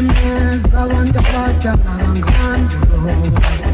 them is I want the park and I'm on the road.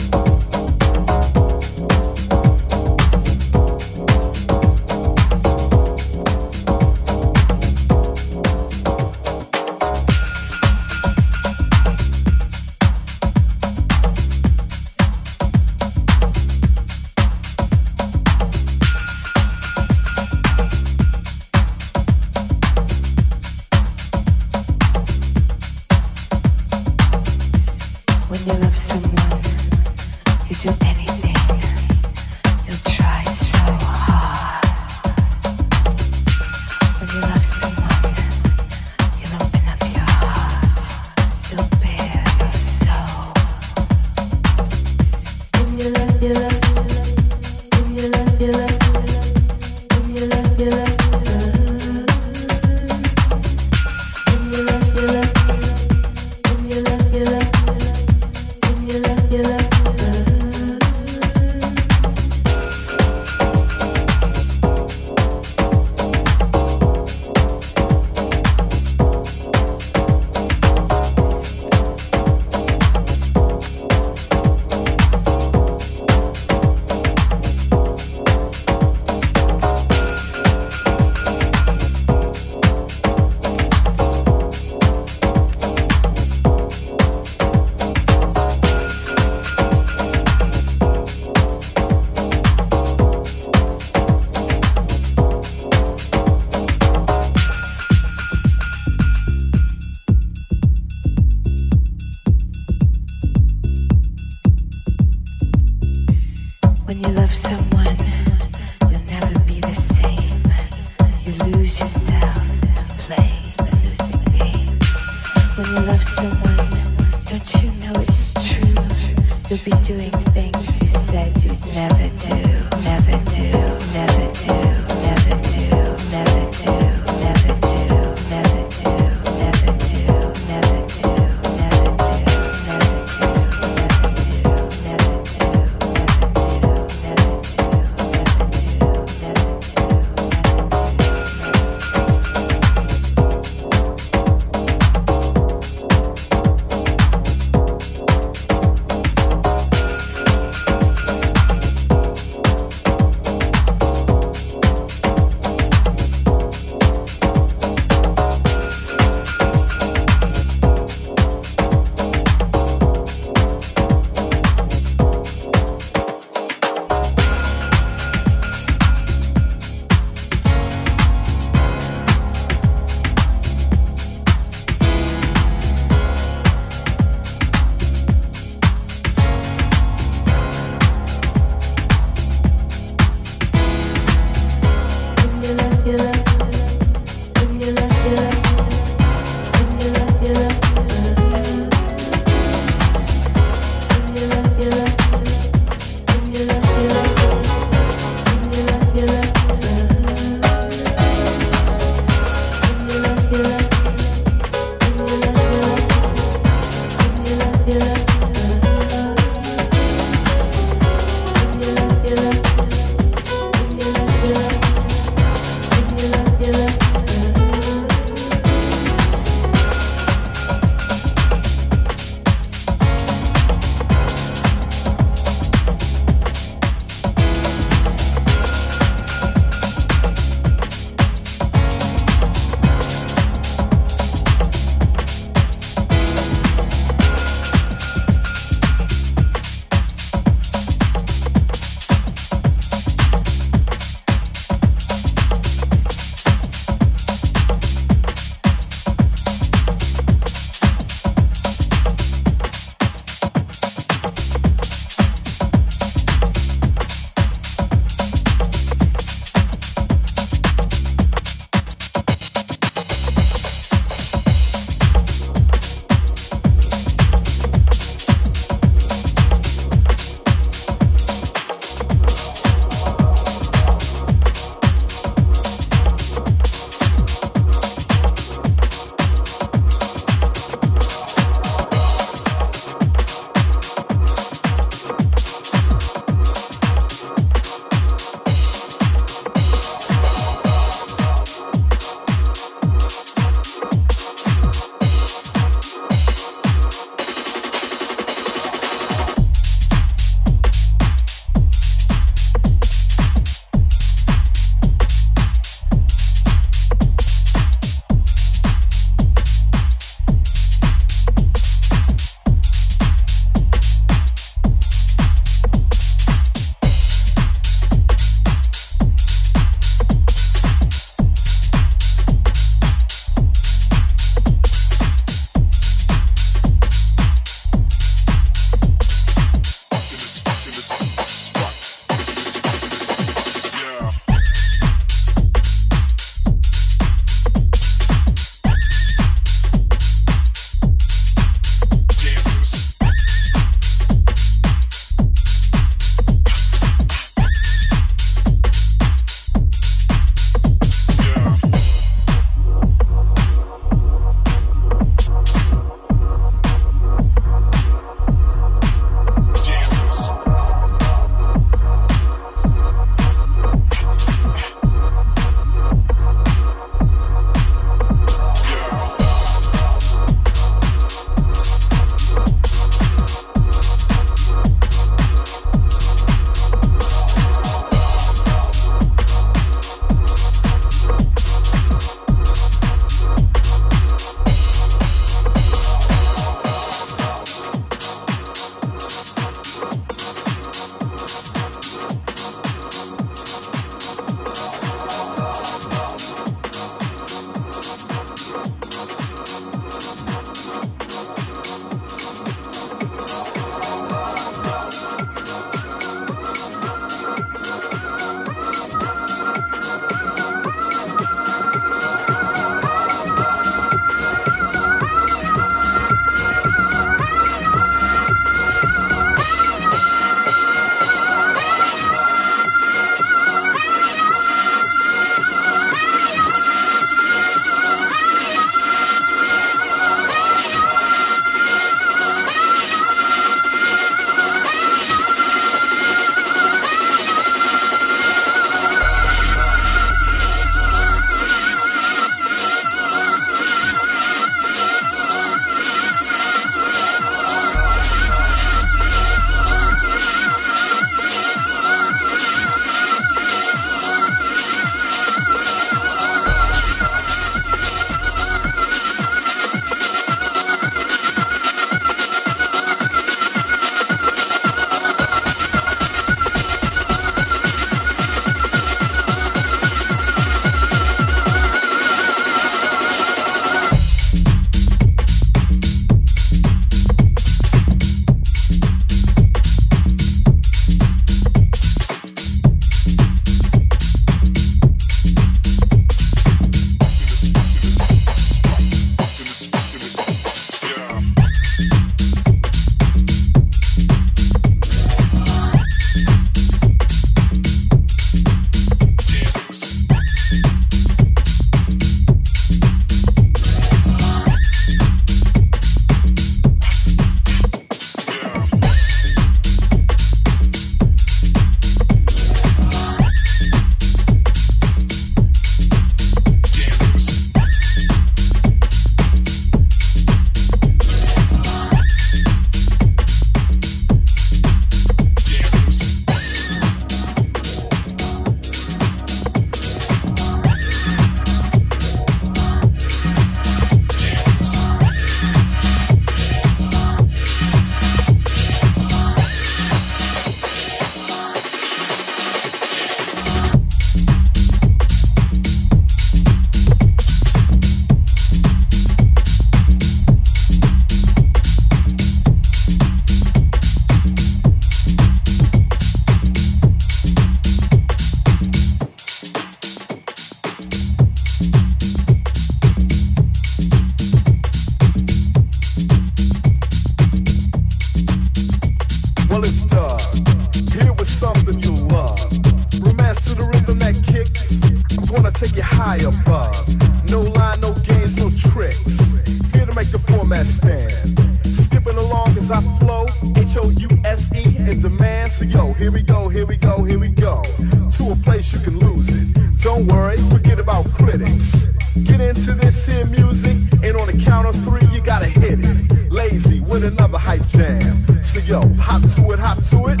yo, hop to it, hop to it.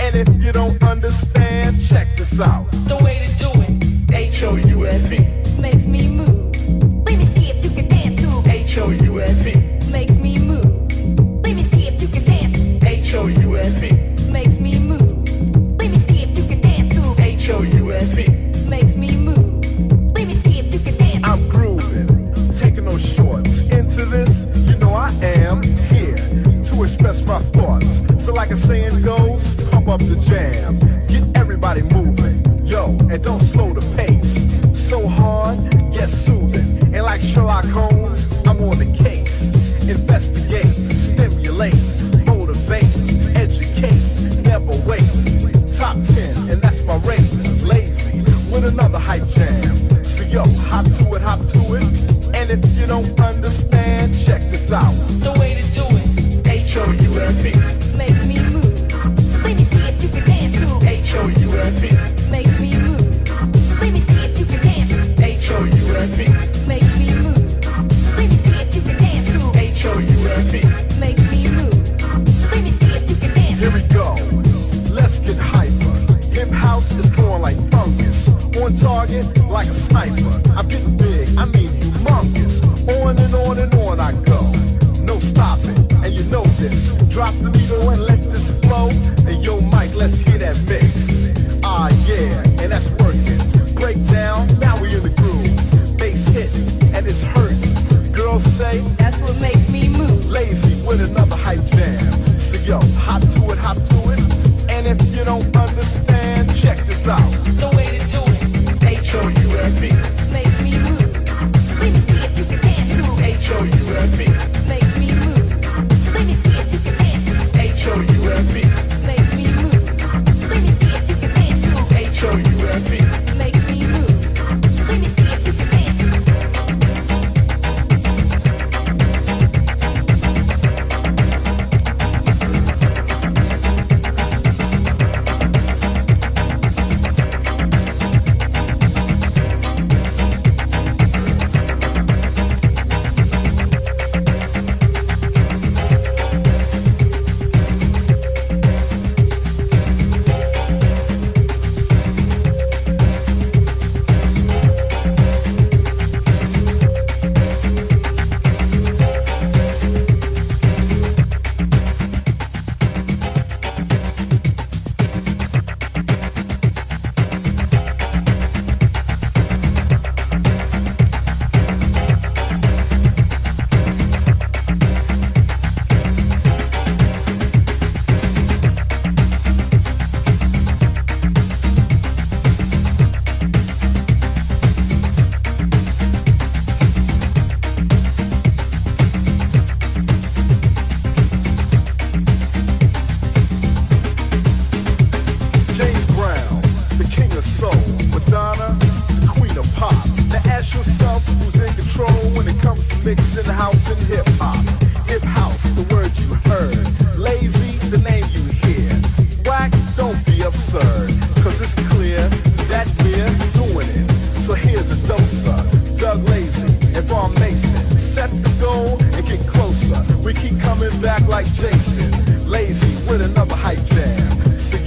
And if you don't understand, check this out.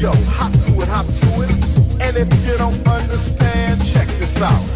yo, hop to it, hop to it. And if you don't understand, check this out.